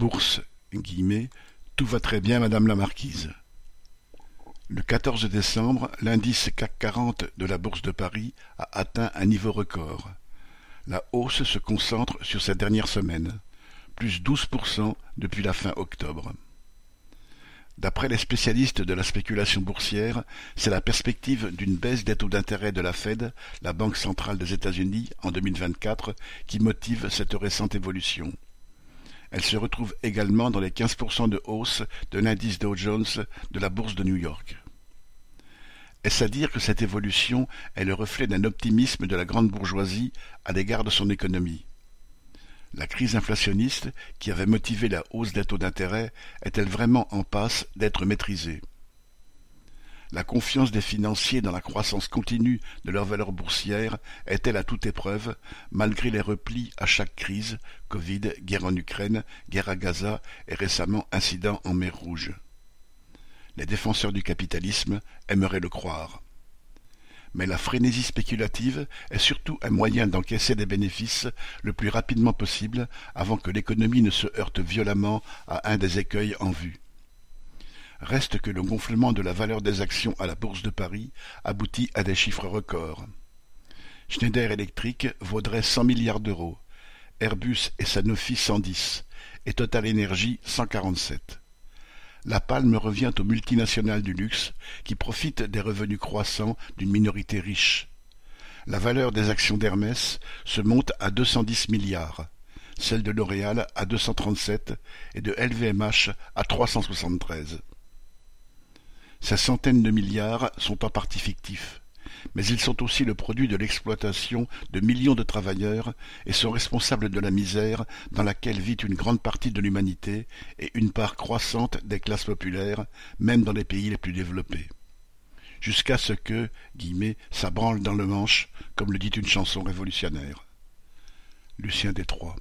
Bourse Tout va très bien, madame la marquise. Le 14 décembre, l'indice CAC 40 de la Bourse de Paris a atteint un niveau record. La hausse se concentre sur cette dernière semaine, plus 12% depuis la fin octobre. D'après les spécialistes de la spéculation boursière, c'est la perspective d'une baisse des taux d'intérêt de la Fed, la Banque centrale des États-Unis, en 2024, qui motive cette récente évolution. Elle se retrouve également dans les 15% de hausse de l'indice Dow Jones de la bourse de New York. Est-ce à dire que cette évolution est le reflet d'un optimisme de la grande bourgeoisie à l'égard de son économie? La crise inflationniste, qui avait motivé la hausse des taux d'intérêt, est-elle vraiment en passe d'être maîtrisée? La confiance des financiers dans la croissance continue de leur valeur boursière est-elle à toute épreuve, malgré les replis à chaque crise, Covid, guerre en Ukraine, guerre à Gaza et récemment incident en mer Rouge Les défenseurs du capitalisme aimeraient le croire mais la frénésie spéculative est surtout un moyen d'encaisser des bénéfices le plus rapidement possible avant que l'économie ne se heurte violemment à un des écueils en vue. Reste que le gonflement de la valeur des actions à la Bourse de Paris aboutit à des chiffres records. Schneider Electric vaudrait 100 milliards d'euros, Airbus et Sanofi 110, et Total Energy 147. La palme revient aux multinationales du luxe qui profitent des revenus croissants d'une minorité riche. La valeur des actions d'Hermès se monte à 210 milliards, celle de L'Oréal à 237 et de LVMH à 373. Ces centaines de milliards sont en partie fictifs mais ils sont aussi le produit de l'exploitation de millions de travailleurs et sont responsables de la misère dans laquelle vit une grande partie de l'humanité et une part croissante des classes populaires, même dans les pays les plus développés. Jusqu'à ce que, guillemets, ça branle dans le manche, comme le dit une chanson révolutionnaire. Lucien Détroit.